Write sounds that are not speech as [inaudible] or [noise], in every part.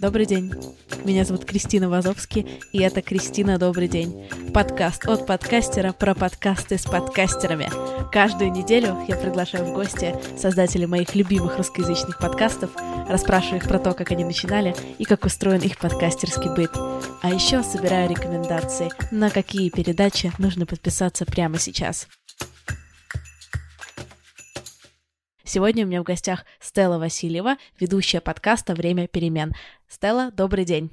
Добрый день. Меня зовут Кристина Вазовский, и это «Кристина, добрый день». Подкаст от подкастера про подкасты с подкастерами. Каждую неделю я приглашаю в гости создателей моих любимых русскоязычных подкастов, расспрашиваю их про то, как они начинали и как устроен их подкастерский быт. А еще собираю рекомендации, на какие передачи нужно подписаться прямо сейчас. Сегодня у меня в гостях Стелла Васильева, ведущая подкаста «Время перемен». Стелла, добрый день.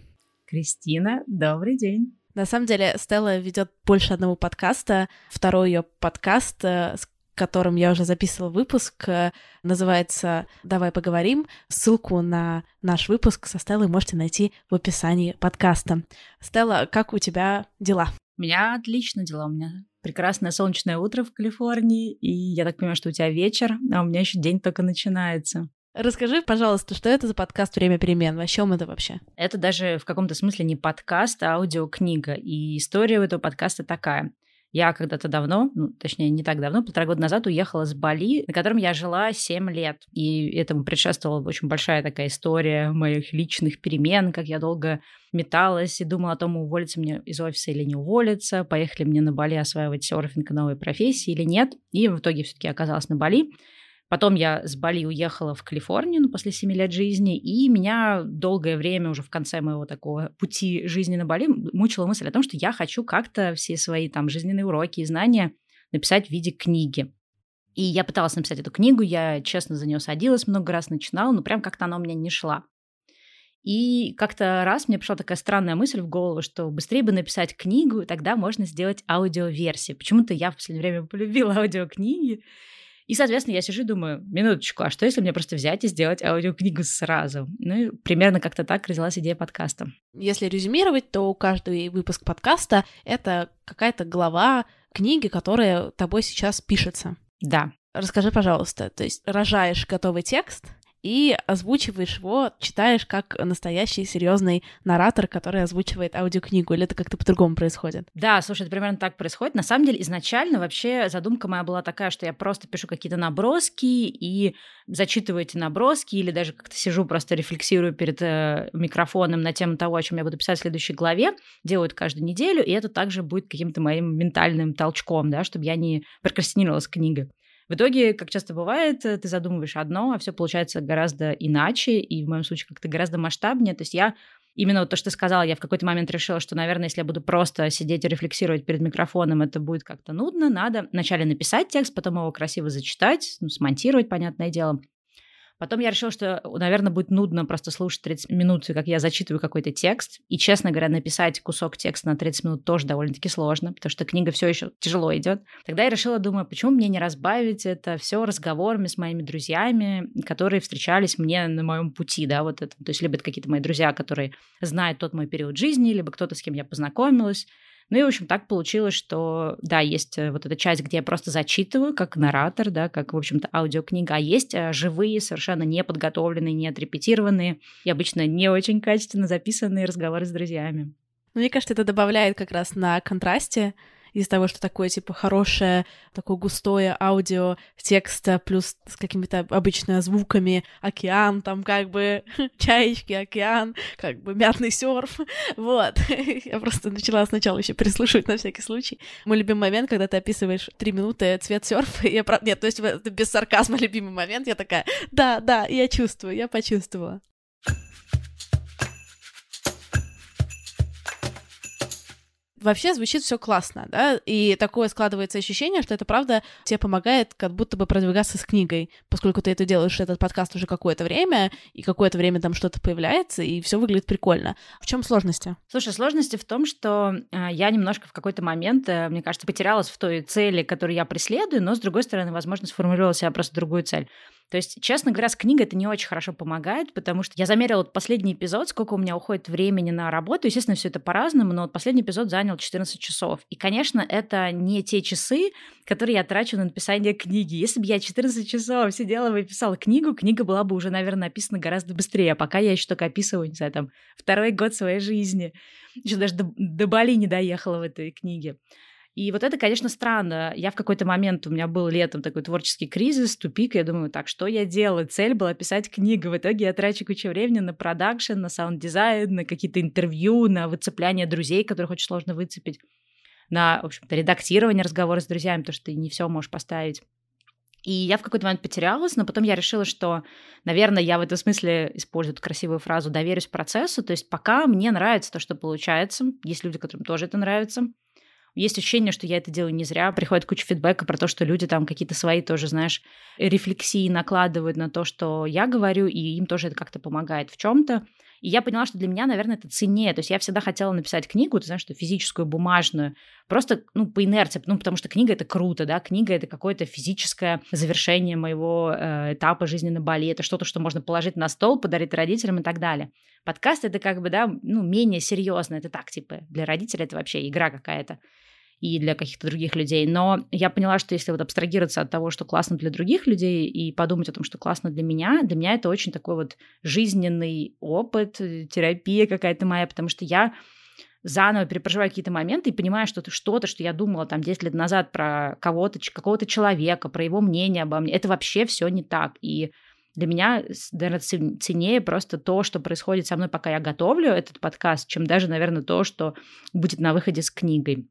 Кристина, добрый день. На самом деле, Стелла ведет больше одного подкаста. Второй ее подкаст, э, с которым я уже записывала выпуск, э, называется «Давай поговорим». Ссылку на наш выпуск со Стеллой можете найти в описании подкаста. Стелла, как у тебя дела? У меня отлично дела. У меня прекрасное солнечное утро в Калифорнии, и я так понимаю, что у тебя вечер, а у меня еще день только начинается. Расскажи, пожалуйста, что это за подкаст «Время перемен»? О чем это вообще? Это даже в каком-то смысле не подкаст, а аудиокнига. И история у этого подкаста такая. Я когда-то давно, ну, точнее, не так давно, полтора года назад уехала с Бали, на котором я жила 7 лет. И этому предшествовала очень большая такая история моих личных перемен, как я долго металась и думала о том, уволиться мне из офиса или не уволиться, поехали мне на Бали осваивать серфинг новой профессии или нет. И в итоге все-таки оказалась на Бали. Потом я с Бали уехала в Калифорнию ну, после 7 лет жизни, и меня долгое время уже в конце моего такого пути жизни на Бали мучила мысль о том, что я хочу как-то все свои там жизненные уроки и знания написать в виде книги. И я пыталась написать эту книгу, я честно за нее садилась много раз, начинала, но прям как-то она у меня не шла. И как-то раз мне пришла такая странная мысль в голову, что быстрее бы написать книгу, тогда можно сделать аудиоверсию. Почему-то я в последнее время [laughs] полюбила аудиокниги, и, соответственно, я сижу и думаю, минуточку, а что если мне просто взять и сделать аудиокнигу сразу? Ну, и примерно как-то так родилась идея подкаста. Если резюмировать, то каждый выпуск подкаста — это какая-то глава книги, которая тобой сейчас пишется. Да. Расскажи, пожалуйста, то есть рожаешь готовый текст, и озвучиваешь его, читаешь как настоящий серьезный наратор, который озвучивает аудиокнигу, или это как-то по-другому происходит? Да, слушай, это примерно так происходит. На самом деле, изначально вообще задумка моя была такая, что я просто пишу какие-то наброски и зачитываю эти наброски, или даже как-то сижу, просто рефлексирую перед э, микрофоном на тему того, о чем я буду писать в следующей главе, делаю это каждую неделю, и это также будет каким-то моим ментальным толчком, да, чтобы я не прокрастинировала с книгой. В итоге, как часто бывает, э, ты задумываешь одно, а все получается гораздо иначе, и в моем случае как-то гораздо масштабнее. То есть я именно вот то, что сказала, я в какой-то момент решила, что, наверное, если я буду просто сидеть и рефлексировать перед микрофоном, это будет как-то нудно. Надо вначале написать текст, потом его красиво зачитать, ну, смонтировать, понятное дело, Потом я решила, что, наверное, будет нудно просто слушать 30 минут, как я зачитываю какой-то текст. И, честно говоря, написать кусок текста на 30 минут тоже довольно-таки сложно, потому что книга все еще тяжело идет. Тогда я решила, думаю, почему мне не разбавить это все разговорами с моими друзьями, которые встречались мне на моем пути, да, вот это. То есть либо это какие-то мои друзья, которые знают тот мой период жизни, либо кто-то, с кем я познакомилась. Ну и, в общем, так получилось, что, да, есть э, вот эта часть, где я просто зачитываю, как наратор, да, как, в общем-то, аудиокнига, а есть э, живые, совершенно неподготовленные, не отрепетированные и обычно не очень качественно записанные разговоры с друзьями. Мне кажется, это добавляет как раз на контрасте из-за того, что такое, типа, хорошее, такое густое аудио текста, плюс с какими-то обычными звуками, океан, там как бы [laughs] чаечки, океан, как бы мятный серф, [laughs] вот. [laughs] Я просто начала сначала еще прислушивать на всякий случай. Мой любимый момент, когда ты описываешь три минуты цвет серфа, я правда... Нет, то есть это без сарказма любимый момент, я такая, да, да, я чувствую, я почувствовала. Вообще звучит все классно, да, и такое складывается ощущение, что это правда тебе помогает как будто бы продвигаться с книгой, поскольку ты это делаешь, этот подкаст уже какое-то время, и какое-то время там что-то появляется, и все выглядит прикольно. В чем сложности? Слушай, сложности в том, что э, я немножко в какой-то момент, э, мне кажется, потерялась в той цели, которую я преследую, но, с другой стороны, возможно, сформулировала себя просто другую цель. То есть, честно говоря, с книгой это не очень хорошо помогает, потому что я замерила вот последний эпизод, сколько у меня уходит времени на работу. Естественно, все это по-разному, но последний эпизод занял 14 часов. И, конечно, это не те часы, которые я трачу на написание книги. Если бы я 14 часов сидела и писала книгу, книга была бы уже, наверное, написана гораздо быстрее. А пока я еще только описываю, не знаю, там, второй год своей жизни. Еще даже до, до Бали не доехала в этой книге. И вот это, конечно, странно. Я в какой-то момент, у меня был летом такой творческий кризис, тупик, я думаю, так, что я делаю? Цель была писать книгу. В итоге я трачу кучу времени на продакшн, на саунд-дизайн, на какие-то интервью, на выцепляние друзей, которых очень сложно выцепить, на, в общем-то, редактирование разговора с друзьями, потому что ты не все можешь поставить. И я в какой-то момент потерялась, но потом я решила, что, наверное, я в этом смысле использую эту красивую фразу «доверюсь процессу», то есть пока мне нравится то, что получается, есть люди, которым тоже это нравится – есть ощущение, что я это делаю не зря. Приходит куча фидбэка про то, что люди там какие-то свои тоже, знаешь, рефлексии накладывают на то, что я говорю, и им тоже это как-то помогает в чем-то. И я поняла, что для меня, наверное, это ценнее. То есть я всегда хотела написать книгу, ты знаешь, что физическую, бумажную, просто, ну, по инерции, ну, потому что книга — это круто, да, книга — это какое-то физическое завершение моего э, этапа жизни на Бали, это что-то, что можно положить на стол, подарить родителям и так далее. Подкаст — это как бы, да, ну, менее серьезно, это так, типа, для родителей это вообще игра какая-то и для каких-то других людей. Но я поняла, что если вот абстрагироваться от того, что классно для других людей, и подумать о том, что классно для меня, для меня это очень такой вот жизненный опыт, э, терапия какая-то моя, потому что я заново перепроживаю какие-то моменты и понимаю, что что-то, что я думала там 10 лет назад про кого-то, какого-то человека, про его мнение обо мне, это вообще все не так. И для меня, наверное, ценнее просто то, что происходит со мной, пока я готовлю этот подкаст, чем даже, наверное, то, что будет на выходе с книгой.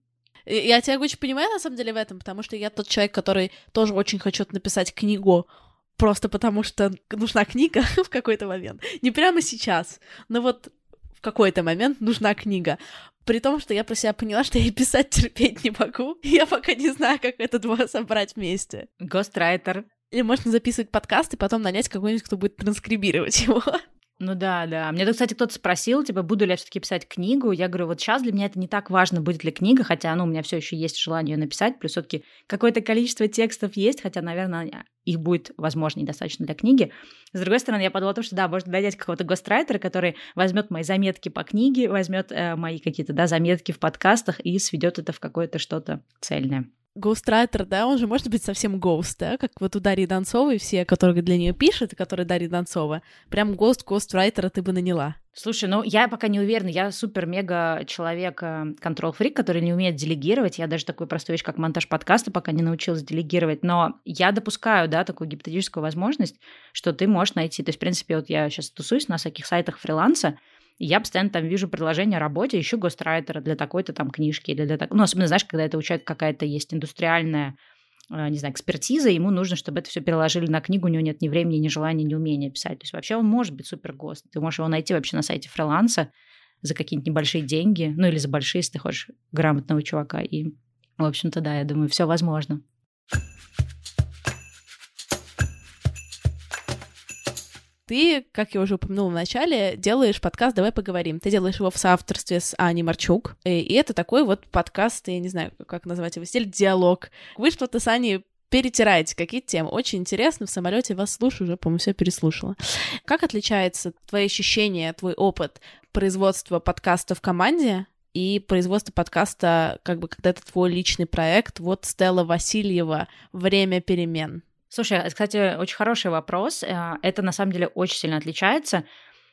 Я тебя очень понимаю, на самом деле, в этом, потому что я тот человек, который тоже очень хочет написать книгу, просто потому что нужна книга [laughs] в какой-то момент. Не прямо сейчас, но вот в какой-то момент нужна книга. При том, что я про себя поняла, что я писать терпеть не могу. И я пока не знаю, как это два собрать вместе. Гострайтер. Или можно записывать подкаст и потом нанять кого-нибудь, кто будет транскрибировать его. [laughs] Ну да, да. Мне, кстати, кто-то спросил, типа, буду ли я все-таки писать книгу. Я говорю, вот сейчас для меня это не так важно, будет ли книга, хотя, ну, у меня все еще есть желание ее написать, плюс все-таки какое-то количество текстов есть, хотя, наверное, их будет, возможно, недостаточно для книги. С другой стороны, я подумала, что да, можно нанять какого-то гострайтера, который возьмет мои заметки по книге, возьмет э, мои какие-то, да, заметки в подкастах и сведет это в какое-то что-то цельное. Гоустрайтер, да, он же может быть совсем гоуст, да, как вот у Дарьи Донцовой все, которые для нее пишут, которые Дарья Донцова. Прям гоуст гоустрайтера ты бы наняла. Слушай, ну я пока не уверена, я супер-мега человек э, который не умеет делегировать. Я даже такую простую вещь, как монтаж подкаста, пока не научилась делегировать. Но я допускаю, да, такую гипотетическую возможность, что ты можешь найти. То есть, в принципе, вот я сейчас тусуюсь на всяких сайтах фриланса, я постоянно там вижу предложение о работе, ищу гострайтера для такой-то там книжки, или для так... ну, особенно, знаешь, когда это у человека какая-то есть индустриальная э, не знаю, экспертиза, ему нужно, чтобы это все переложили на книгу, у него нет ни времени, ни желания, ни умения писать. То есть вообще он может быть супер гост. Ты можешь его найти вообще на сайте фриланса за какие-нибудь небольшие деньги, ну или за большие, если ты хочешь грамотного чувака. И, в общем-то, да, я думаю, все возможно. Ты, как я уже упомянула в начале, делаешь подкаст «Давай поговорим». Ты делаешь его в соавторстве с Аней Марчук. И это такой вот подкаст, я не знаю, как назвать его стиль, диалог. Вы что-то с Аней перетираете какие-то темы. Очень интересно, в самолете вас слушаю, уже, по-моему, все переслушала. Как отличается твои ощущения, твой опыт производства подкаста в команде и производства подкаста, как бы, когда это твой личный проект, вот Стелла Васильева «Время перемен». Слушай, а, кстати, очень хороший вопрос. Э, это на самом деле очень сильно отличается.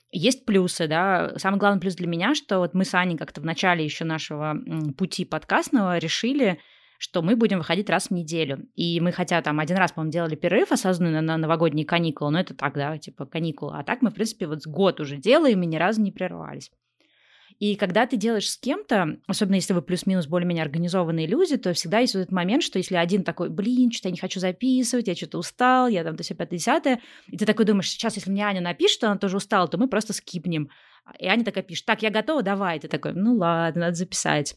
Есть плюсы, да. Самый главный плюс для меня, что вот мы с Аней как-то в начале еще нашего пути подкастного решили, что мы будем выходить раз в неделю. И мы хотя там один раз, по-моему, делали перерыв осознанно на новогодние каникулы, но это так, да, типа каникулы. А так мы, в принципе, вот год уже делаем и ни разу не прервались. И когда ты делаешь с кем-то, особенно если вы плюс-минус более-менее организованные люди, то всегда есть вот этот момент, что если один такой, блин, что-то я не хочу записывать, я что-то устал, я там то все пятое, десятое, и ты такой думаешь, сейчас, если мне Аня напишет, что она тоже устала, то мы просто скипнем. И Аня такая пишет, так, я готова, давай. Ты такой, ну ладно, надо записать.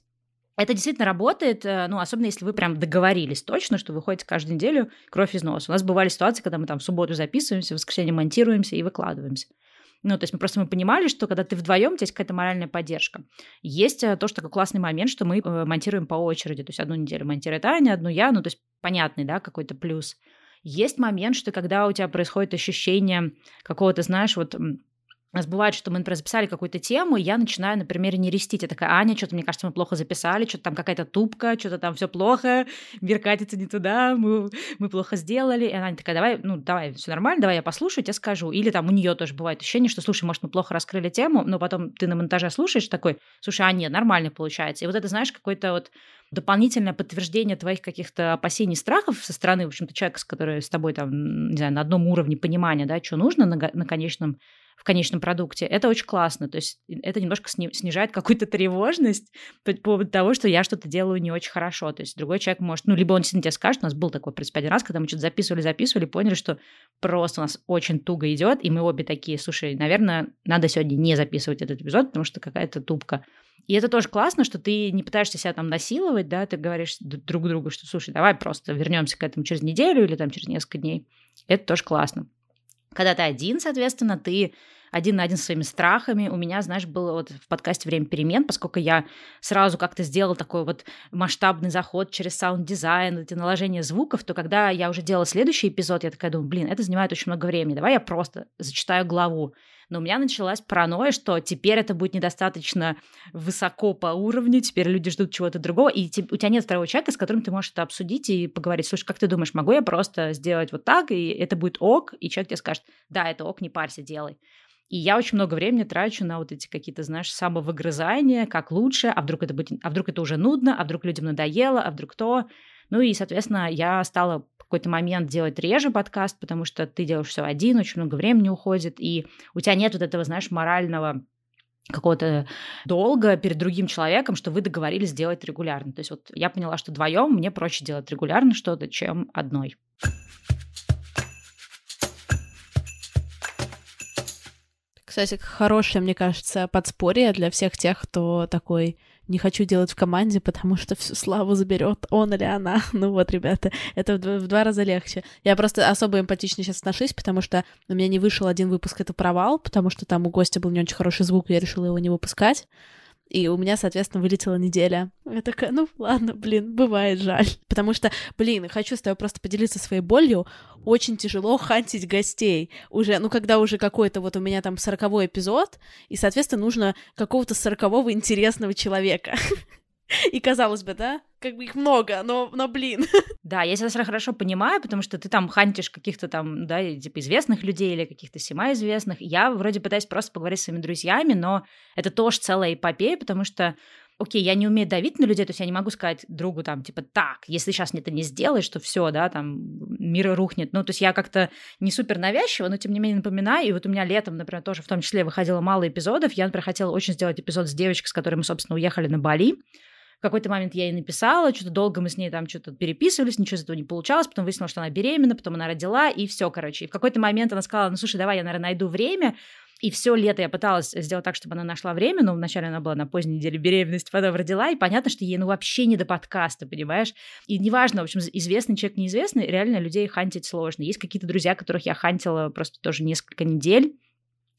Это действительно работает, э, ну, особенно если вы прям договорились точно, что вы ходите каждую неделю кровь из носа. У нас бывали ситуации, когда мы там в субботу записываемся, в воскресенье монтируемся и выкладываемся. Ну, то есть мы просто мы понимали, что когда ты вдвоем, у тебя есть какая-то моральная поддержка. Есть э, тоже такой классный момент, что мы э, монтируем по очереди. То есть одну неделю монтирует Аня, одну я, ну, то есть понятный, да, какой-то плюс. Есть момент, что когда у тебя происходит ощущение какого-то, знаешь, вот У нас бывает, что мы, например, записали какую-то тему, и я начинаю, например, не рестить. Я такая, Аня, что-то, мне кажется, мы плохо записали, что-то там какая-то тупка, что-то там все плохо, мир катится не туда, мы, мы плохо сделали. И она такая, давай, ну, давай, все нормально, давай я послушаю, тебе скажу. Или там у нее тоже бывает ощущение, что, слушай, может, мы плохо раскрыли тему, но потом ты на монтаже слушаешь такой, слушай, а нет, нормально получается. И вот это, знаешь, какой-то вот дополнительное подтверждение твоих каких-то опасений, страхов со стороны, в общем-то, человека, с которым с тобой там, не знаю, на одном уровне понимания, да, что нужно на, на конечном в конечном продукте, это очень классно. То есть это немножко снижает какую-то тревожность по поводу того, что я что-то делаю не очень хорошо. То есть другой человек может, ну, либо он действительно тебе скажет, у нас был такой, в принципе, один раз, когда мы что-то записывали, записывали, поняли, что просто у нас очень туго идет, и мы обе такие, слушай, наверное, надо сегодня не записывать этот эпизод, потому что какая-то тупка. И это тоже классно, что ты не пытаешься себя там насиловать, да, ты говоришь друг другу, что, слушай, давай просто вернемся к этому через неделю или там через несколько дней. Это тоже классно. Когда ты один, соответственно, ты один на один со своими страхами. У меня, знаешь, было вот в подкасте «Время перемен», поскольку я сразу как-то сделала такой вот масштабный заход через саунд-дизайн, эти наложения звуков, то когда я уже делала следующий эпизод, я такая думаю, блин, это занимает очень много времени, давай я просто зачитаю главу. Но у меня началась паранойя, что теперь это будет недостаточно высоко по уровню, теперь люди ждут чего-то другого, и у тебя нет второго человека, с которым ты можешь это обсудить и поговорить. Слушай, как ты думаешь, могу я просто сделать вот так, и это будет ок, и человек тебе скажет, да, это ок, не парься, делай. И я очень много времени трачу на вот эти какие-то, знаешь, самовыгрызания, как лучше, а вдруг это будет, а вдруг это уже нудно, а вдруг людям надоело, а вдруг то. Ну и, соответственно, я стала какой-то момент делать реже подкаст, потому что ты делаешь все один, очень много времени уходит, и у тебя нет вот этого, знаешь, морального какого-то долга перед другим человеком, что вы договорились сделать регулярно. То есть вот я поняла, что вдвоем мне проще делать регулярно что-то, чем одной. Кстати, хорошее, мне кажется, подспорье для всех тех, кто такой не хочу делать в команде, потому что всю славу заберет он или она. [laughs] Ну вот, ребята, это в два, в два раза легче. Я просто особо эмпатично сейчас отношусь, потому что у меня не вышел один выпуск, это провал, потому что там у гостя был не очень хороший звук, и я решила его не выпускать. И у меня, соответственно, вылетела неделя. Я такая, ну ладно, блин, бывает жаль. Потому что, блин, хочу с тобой просто поделиться своей болью. Очень тяжело хантить гостей. Уже, ну, когда уже какой-то вот у меня там сороковой эпизод, и, соответственно, нужно какого-то сорокового интересного человека. [laughs] [laughs] И казалось бы, да, как бы их много, но, но блин. [laughs] Да, я тебя хорошо понимаю, потому что ты там хантишь каких-то там, да, типа известных людей или каких-то известных. Я вроде пытаюсь просто поговорить с своими друзьями, но это тоже целая эпопея, потому что окей, я не умею давить на людей, то есть я не могу сказать другу там, типа, так, если сейчас это не сделаешь, то все, да, там, мир рухнет. Ну, то есть я как-то не супер навязчиво, но тем не менее напоминаю, и вот у меня летом, например, тоже в том числе выходило мало эпизодов, я, например, хотела очень сделать эпизод с девочкой, с которой мы, собственно, уехали на Бали, в какой-то момент я ей написала, что-то долго мы с ней там что-то переписывались, ничего из этого не получалось, потом выяснилось, что она беременна, потом она родила, и все, короче. И в какой-то момент она сказала, ну, слушай, давай я, наверное, найду время, и все лето я пыталась сделать так, чтобы она нашла время, но вначале она была на поздней неделе беременности, потом родила, и понятно, что ей ну вообще не до подкаста, понимаешь? И неважно, в общем, известный человек, неизвестный, реально людей хантить сложно. Есть какие-то друзья, которых я хантила просто тоже несколько недель,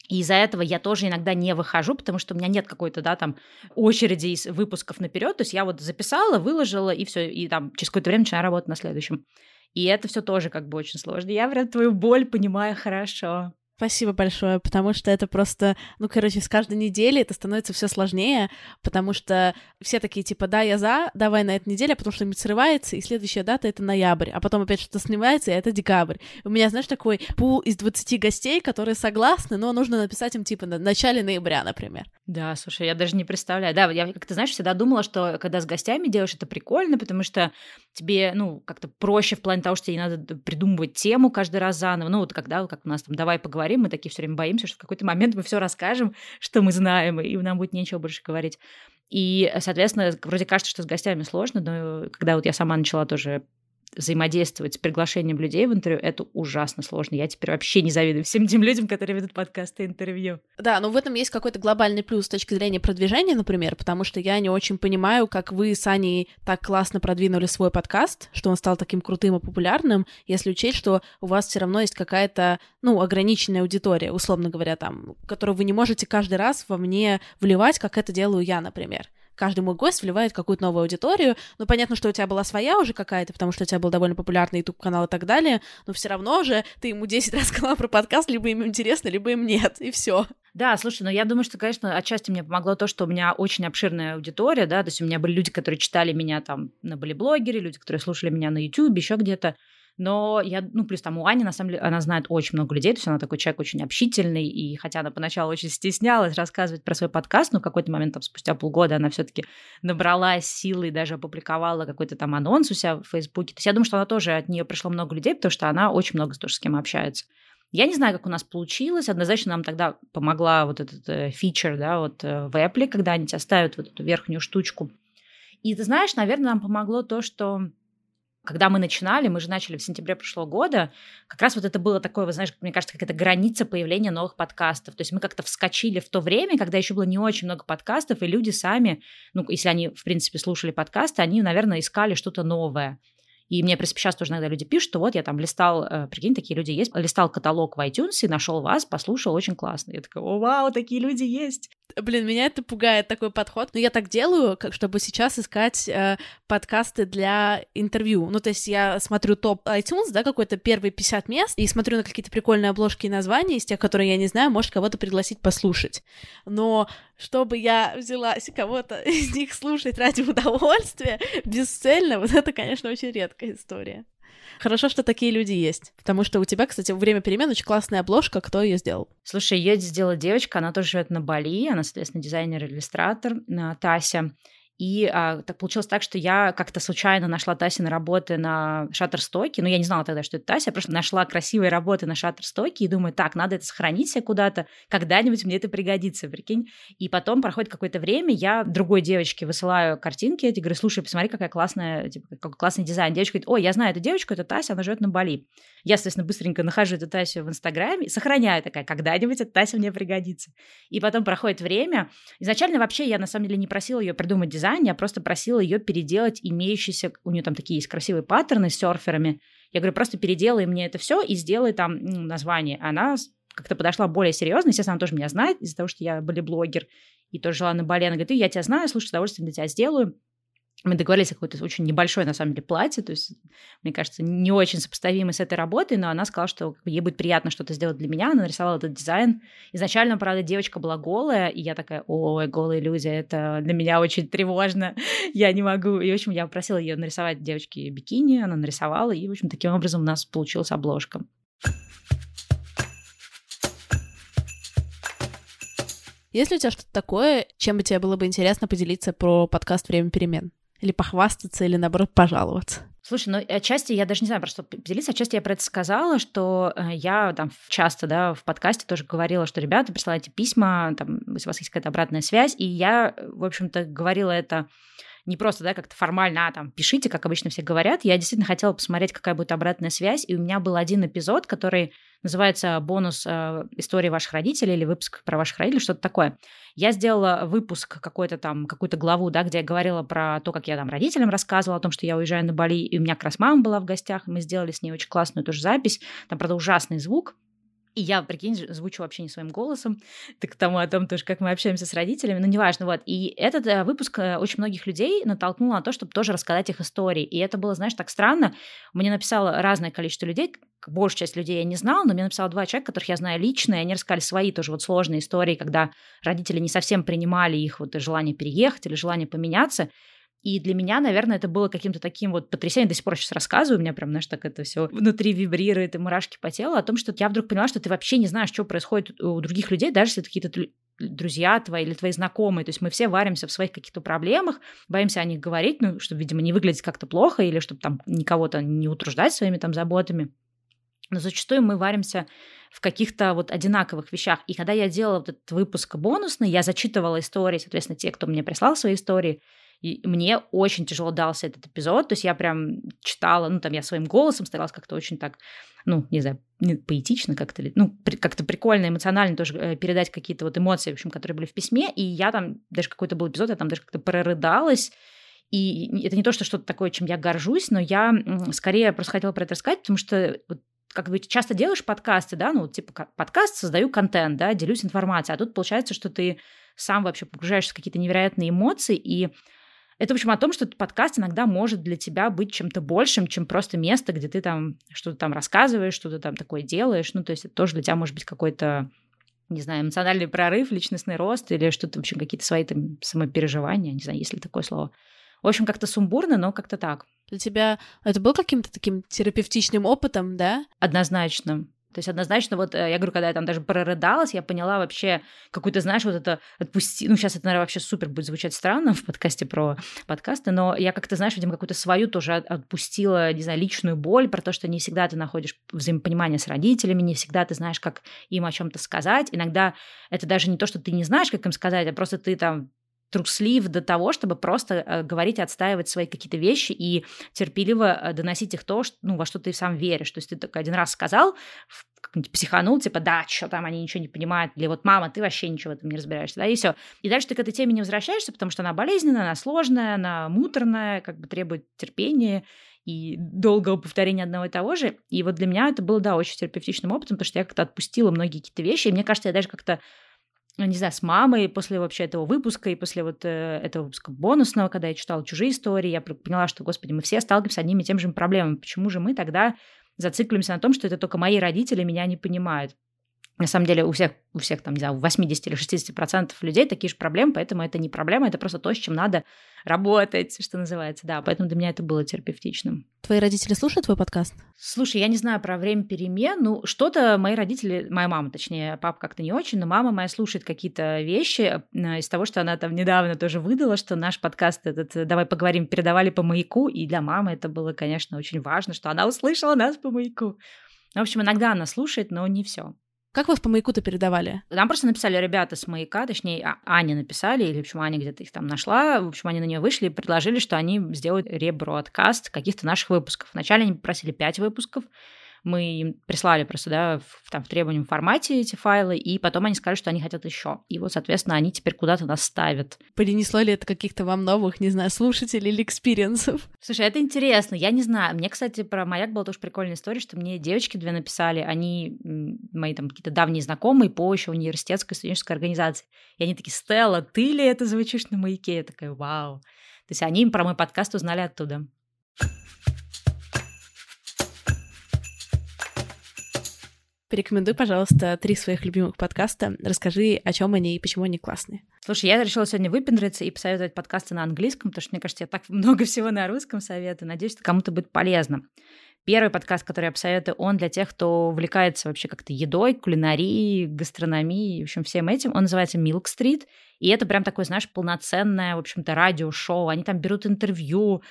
и из-за этого я тоже иногда не выхожу, потому что у меня нет какой-то, да, там, очереди из выпусков наперед. То есть я вот записала, выложила, и все, и там через какое-то время начинаю работать на следующем. И это все тоже как бы очень сложно. Я прям твою боль понимаю хорошо. Спасибо большое, потому что это просто, ну, короче, с каждой недели это становится все сложнее, потому что все такие, типа, да, я за, давай на этой неделе, а потом что-нибудь срывается, и следующая дата — это ноябрь, а потом опять что-то снимается, и это декабрь. У меня, знаешь, такой пул из 20 гостей, которые согласны, но нужно написать им, типа, на начале ноября, например. Да, слушай, я даже не представляю. Да, я, как ты знаешь, всегда думала, что когда с гостями делаешь, это прикольно, потому что тебе, ну, как-то проще в плане того, что тебе не надо придумывать тему каждый раз заново. Ну, вот когда, как у нас там, давай поговорим, говорим, мы такие все время боимся, что в какой-то момент мы все расскажем, что мы знаем, и нам будет нечего больше говорить. И, соответственно, вроде кажется, что с гостями сложно, но когда вот я сама начала тоже взаимодействовать с приглашением людей в интервью, это ужасно сложно. Я теперь вообще не завидую всем тем людям, которые ведут подкасты интервью. Да, но в этом есть какой-то глобальный плюс с точки зрения продвижения, например, потому что я не очень понимаю, как вы с Аней так классно продвинули свой подкаст, что он стал таким крутым и популярным, если учесть, что у вас все равно есть какая-то, ну, ограниченная аудитория, условно говоря, там, которую вы не можете каждый раз во мне вливать, как это делаю я, например каждый мой гость вливает какую-то новую аудиторию. Ну, понятно, что у тебя была своя уже какая-то, потому что у тебя был довольно популярный YouTube-канал и так далее, но все равно же ты ему 10 [laughs] раз сказала про подкаст, либо им интересно, либо им нет, и все. Да, слушай, ну я думаю, что, конечно, отчасти мне помогло то, что у меня очень обширная аудитория, да, то есть у меня были люди, которые читали меня там на блогере, люди, которые слушали меня на YouTube, еще где-то. Но я, ну, плюс там у Ани, на самом деле, она знает очень много людей, то есть она такой человек очень общительный, и хотя она поначалу очень стеснялась рассказывать про свой подкаст, но в какой-то момент, там, спустя полгода она все таки набралась силы и даже опубликовала какой-то там анонс у себя в Фейсбуке. То есть я думаю, что она тоже, от нее пришло много людей, потому что она очень много тоже с кем общается. Я не знаю, как у нас получилось. Однозначно нам тогда помогла вот этот э, фичер, да, вот э, в Apple, когда они тебя ставят вот эту верхнюю штучку. И ты знаешь, наверное, нам помогло то, что когда мы начинали, мы же начали в сентябре прошлого года, как раз вот это было такое, вы знаешь, мне кажется, как это граница появления новых подкастов. То есть мы как-то вскочили в то время, когда еще было не очень много подкастов, и люди сами, ну, если они, в принципе, слушали подкасты, они, наверное, искали что-то новое. И мне, в принципе, сейчас тоже иногда люди пишут, что вот я там листал, э, прикинь, такие люди есть, листал каталог в iTunes и нашел вас, послушал, очень классно. Я такая, о, вау, такие люди есть. Блин, меня это пугает, такой подход. Но я так делаю, как, чтобы сейчас искать э, подкасты для интервью. Ну, то есть я смотрю топ iTunes, да, какой-то первые 50 мест, и смотрю на какие-то прикольные обложки и названия из тех, которые я не знаю, может кого-то пригласить послушать. Но чтобы я взялась кого-то из них слушать ради удовольствия, бесцельно, [laughs] вот это, конечно, очень редкая история. Хорошо, что такие люди есть. Потому что у тебя, кстати, во время перемен очень классная обложка. Кто ее сделал? Слушай, ее сделала девочка, она тоже живет на Бали, она, соответственно, дизайнер-иллюстратор, Тася. И а, так получилось так, что я как-то случайно нашла Тасины работы на Шаттерстоке. Ну, я не знала тогда, что это Тася, я просто нашла красивые работы на Шаттерстоке и думаю, так, надо это сохранить себе куда-то, когда-нибудь мне это пригодится, прикинь. И потом проходит какое-то время, я другой девочке высылаю картинки эти, говорю, слушай, посмотри, какая классная, типа, какой классный дизайн. Девочка говорит, ой, я знаю эту девочку, это Тася, она живет на Бали. Я, соответственно, быстренько нахожу эту Тасю в Инстаграме, сохраняю такая, когда-нибудь эта Тася мне пригодится. И потом проходит время. Изначально вообще я, на самом деле, не просила ее придумать дизайн, я просто просила ее переделать имеющиеся, у нее там такие есть красивые паттерны с серферами. Я говорю, просто переделай мне это все и сделай там ну, название. Она как-то подошла более серьезно. Естественно, она тоже меня знает из-за того, что я были блогер и тоже жила на Бали. Она говорит, я тебя знаю, слушай, с удовольствием для тебя сделаю. Мы договорились о какое-то очень небольшое, на самом деле, платье, то есть, мне кажется, не очень сопоставимо с этой работой, но она сказала, что ей будет приятно что-то сделать для меня, она нарисовала этот дизайн. Изначально, правда, девочка была голая, и я такая, ой, голая иллюзия, это для меня очень тревожно, [laughs] я не могу. И, в общем, я попросила ее нарисовать девочке бикини, она нарисовала, и, в общем, таким образом у нас получилась обложка. Есть ли у тебя что-то такое, чем бы тебе было бы интересно поделиться про подкаст «Время перемен»? Или похвастаться, или, наоборот, пожаловаться? Слушай, ну, отчасти я даже не знаю, про что поделиться. Отчасти я про это сказала, что э, я там часто, да, в подкасте тоже говорила, что, ребята, присылайте письма, там, если у вас есть какая-то обратная связь. И я, в общем-то, говорила это не просто, да, как-то формально, а там, пишите, как обычно все говорят. Я действительно хотела посмотреть, какая будет обратная связь, и у меня был один эпизод, который называется «Бонус э, истории ваших родителей» или выпуск про ваших родителей, что-то такое. Я сделала выпуск какой-то там, какую-то главу, да, где я говорила про то, как я там родителям рассказывала о том, что я уезжаю на Бали, и у меня как раз мама была в гостях, мы сделали с ней очень классную тоже запись. Там, правда, ужасный звук, и я, прикинь, звучу вообще не своим голосом, [laughs] так тому о том тоже, как мы общаемся с родителями, но неважно, вот. И этот э, выпуск э, очень многих людей натолкнул на то, чтобы тоже рассказать их истории. И это было, знаешь, так странно. Мне написало разное количество людей, большая часть людей я не знала, но мне написало два человека, которых я знаю лично, и они рассказали свои тоже вот сложные истории, когда родители не совсем принимали их вот желание переехать или желание поменяться. И для меня, наверное, это было каким-то таким вот потрясением. До сих пор сейчас рассказываю, у меня прям, знаешь, так это все внутри вибрирует и мурашки по телу, о том, что я вдруг поняла, что ты вообще не знаешь, что происходит у других людей, даже если это какие-то друзья твои или твои знакомые. То есть мы все варимся в своих каких-то проблемах, боимся о них говорить, ну, чтобы, видимо, не выглядеть как-то плохо или чтобы там никого-то не утруждать своими там заботами. Но зачастую мы варимся в каких-то вот одинаковых вещах. И когда я делала вот этот выпуск бонусный, я зачитывала истории, соответственно, те, кто мне прислал свои истории, и мне очень тяжело дался этот эпизод. То есть я прям читала, ну, там я своим голосом старалась как-то очень так, ну, не знаю, поэтично как-то, ну, как-то прикольно, эмоционально тоже э, передать какие-то вот эмоции, в общем, которые были в письме. И я там, даже какой-то был эпизод, я там даже как-то прорыдалась. И это не то, что что-то такое, чем я горжусь, но я скорее просто хотела про это рассказать, потому что как бы часто делаешь подкасты, да, ну, типа подкаст, создаю контент, да, делюсь информацией, а тут получается, что ты сам вообще погружаешься в какие-то невероятные эмоции, и это, в общем, о том, что подкаст иногда может для тебя быть чем-то большим, чем просто место, где ты там что-то там рассказываешь, что-то там такое делаешь. Ну, то есть это тоже для тебя может быть какой-то не знаю, эмоциональный прорыв, личностный рост или что-то, в общем, какие-то свои там самопереживания, не знаю, есть ли такое слово. В общем, как-то сумбурно, но как-то так. Для тебя это был каким-то таким терапевтичным опытом, да? Однозначно. То есть однозначно, вот э, я говорю, когда я там даже прорыдалась, я поняла вообще какую-то, знаешь, вот это отпусти... Ну, сейчас это, наверное, вообще супер будет звучать странно [laughs] в подкасте про подкасты, но я как-то, знаешь, видимо, какую-то свою тоже отпустила, не знаю, личную боль про то, что не всегда ты находишь взаимопонимание с родителями, не всегда ты знаешь, как им о чем то сказать. Иногда это даже не то, что ты не знаешь, как им сказать, а просто ты там труслив до того, чтобы просто э, говорить, отстаивать свои какие-то вещи и терпеливо э, доносить их то, что, ну, во что ты сам веришь. То есть ты только один раз сказал, психанул, типа, да, что там, они ничего не понимают, или вот, мама, ты вообще ничего в этом не разбираешься, да, и все. И дальше ты к этой теме не возвращаешься, потому что она болезненная, она сложная, она муторная, как бы требует терпения и долгого повторения одного и того же. И вот для меня это было, да, очень терапевтичным опытом, потому что я как-то отпустила многие какие-то вещи, и мне кажется, я даже как-то не знаю, с мамой после вообще этого выпуска и после вот э, этого выпуска бонусного, когда я читала чужие истории, я поняла, что, господи, мы все сталкиваемся с одними и тем же проблемами. Почему же мы тогда зациклимся на том, что это только мои родители меня не понимают? На самом деле у всех, у всех там, не знаю, у 80 или 60 процентов людей такие же проблемы, поэтому это не проблема, это просто то, с чем надо работать, что называется, да, поэтому для меня это было терапевтичным. Твои родители слушают твой подкаст? Слушай, я не знаю про время перемен, ну, что-то мои родители, моя мама, точнее, папа как-то не очень, но мама моя слушает какие-то вещи э, из того, что она там недавно тоже выдала, что наш подкаст этот э, «Давай поговорим» передавали по маяку, и для мамы это было, конечно, очень важно, что она услышала нас по маяку. В общем, иногда она слушает, но не все. Как вас по маяку-то передавали? Нам просто написали ребята с маяка, точнее, а, Аня написали, или, в общем, Аня где-то их там нашла. В общем, они на нее вышли и предложили, что они сделают rebroadcast каких-то наших выпусков. Вначале они попросили пять выпусков, мы им прислали просто, да, в, там, в требуемом формате эти файлы, и потом они сказали, что они хотят еще. И вот, соответственно, они теперь куда-то нас ставят. Принесло ли это каких-то вам новых, не знаю, слушателей или experience-ов? Слушай, это интересно, я не знаю. Мне, кстати, про маяк была тоже прикольная история, что мне девочки две написали, они мои там какие-то давние знакомые по еще университетской студенческой организации. И они такие, Стелла, ты ли это звучишь на маяке? Я такая, вау. То есть они про мой подкаст узнали оттуда. Порекомендуй, пожалуйста, три своих любимых подкаста. Расскажи, о чем они и почему они классные. Слушай, я решила сегодня выпендриться и посоветовать подкасты на английском, потому что, мне кажется, я так много [laughs] всего на русском советую. Надеюсь, это кому-то будет полезно. Первый подкаст, который я посоветую, он для тех, кто увлекается вообще как-то едой, кулинарией, гастрономией, в общем, всем этим. Он называется Milk Street. И это прям такое, знаешь, полноценное, в общем-то, радиошоу. Они там берут интервью,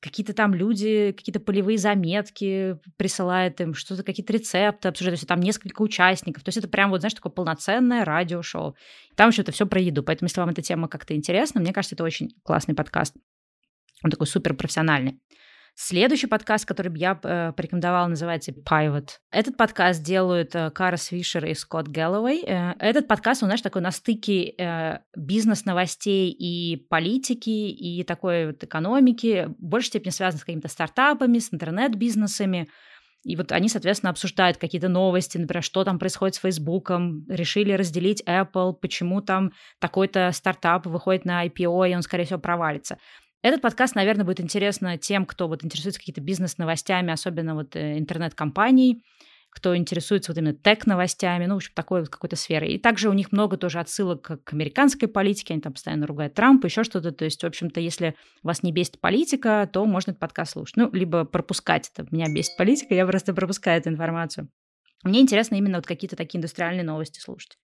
какие-то там люди, какие-то полевые заметки присылают им, что-то, какие-то рецепты обсуждают, то есть там несколько участников, то есть это прям вот, знаешь, такое полноценное радиошоу. Там еще это все про еду, поэтому если вам эта тема как-то интересна, мне кажется, это очень классный подкаст. Он такой супер профессиональный. Следующий подкаст, который я э, порекомендовала, называется Pivot. Этот подкаст делают э, Карас Фишер и Скотт Гэллоуэй. Э, этот подкаст, он, знаешь, такой на стыке э, бизнес-новостей и политики, и такой вот экономики, в большей степени связан с какими-то стартапами, с интернет-бизнесами. И вот они, соответственно, обсуждают какие-то новости, например, что там происходит с Фейсбуком, решили разделить Apple, почему там такой-то стартап выходит на IPO, и он, скорее всего, провалится. Этот подкаст, наверное, будет интересно тем, кто вот интересуется какими-то бизнес-новостями, особенно вот э, интернет-компаний, кто интересуется вот именно тек-новостями, ну, в общем, такой вот какой-то сферой. И также у них много тоже отсылок к американской политике, они там постоянно ругают Трампа, еще что-то. То есть, в общем-то, если вас не бесит политика, то можно этот подкаст слушать. Ну, либо пропускать это. Меня бесит политика, я просто пропускаю эту информацию. Мне интересно именно вот какие-то такие индустриальные новости слушать.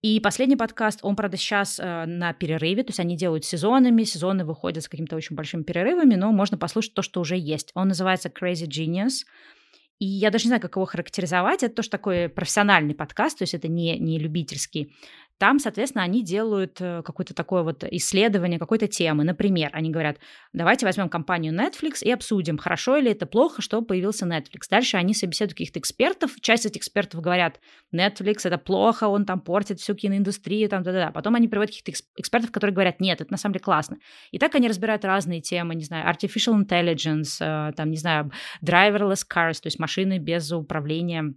И последний подкаст, он, правда, сейчас э, на перерыве, то есть они делают сезонами, сезоны выходят с какими-то очень большими перерывами, но можно послушать то, что уже есть. Он называется Crazy Genius. И я даже не знаю, как его характеризовать. Это тоже такой профессиональный подкаст, то есть это не, не любительский. Там, соответственно, они делают э, какое-то такое вот исследование какой-то темы. Например, они говорят, давайте возьмем компанию Netflix и обсудим, хорошо или это плохо, что появился Netflix. Дальше они собеседуют каких-то экспертов. Часть этих экспертов говорят, Netflix это плохо, он там портит всю киноиндустрию, там, да-да-да. Потом они приводят каких-то экспертов, которые говорят, нет, это на самом деле классно. И так они разбирают разные темы, не знаю, artificial intelligence, э, там, не знаю, driverless cars, то есть машины без управления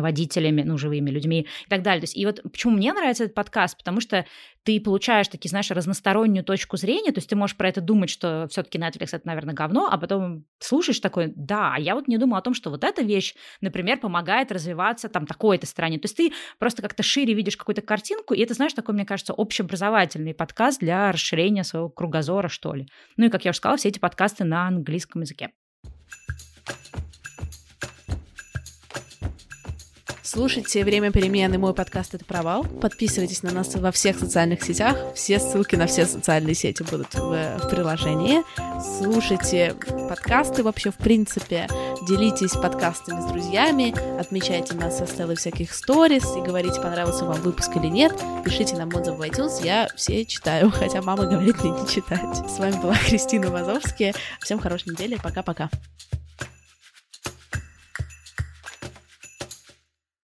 водителями, ну, живыми людьми и так далее. То есть, и вот почему мне нравится этот подкаст, потому что ты получаешь такие, знаешь, разностороннюю точку зрения, то есть ты можешь про это думать, что все-таки Netflix это, наверное, говно, а потом слушаешь такой, да, я вот не думала о том, что вот эта вещь, например, помогает развиваться там такой-то стране. То есть ты просто как-то шире видишь какую-то картинку, и это, знаешь, такой, мне кажется, общеобразовательный подкаст для расширения своего кругозора, что ли. Ну и, как я уже сказала, все эти подкасты на английском языке. Слушайте «Время перемены», мой подкаст «Это провал». Подписывайтесь на нас во всех социальных сетях. Все ссылки на все социальные сети будут в, в приложении. Слушайте подкасты вообще в принципе. Делитесь подкастами с друзьями. Отмечайте нас со Стеллой всяких сторис и говорите, понравился вам выпуск или нет. Пишите нам отзывы в iTunes. Я все читаю, [laughs] хотя мама говорит мне не читать. С вами была Кристина Вазовская. Всем хорошей недели. Пока-пока.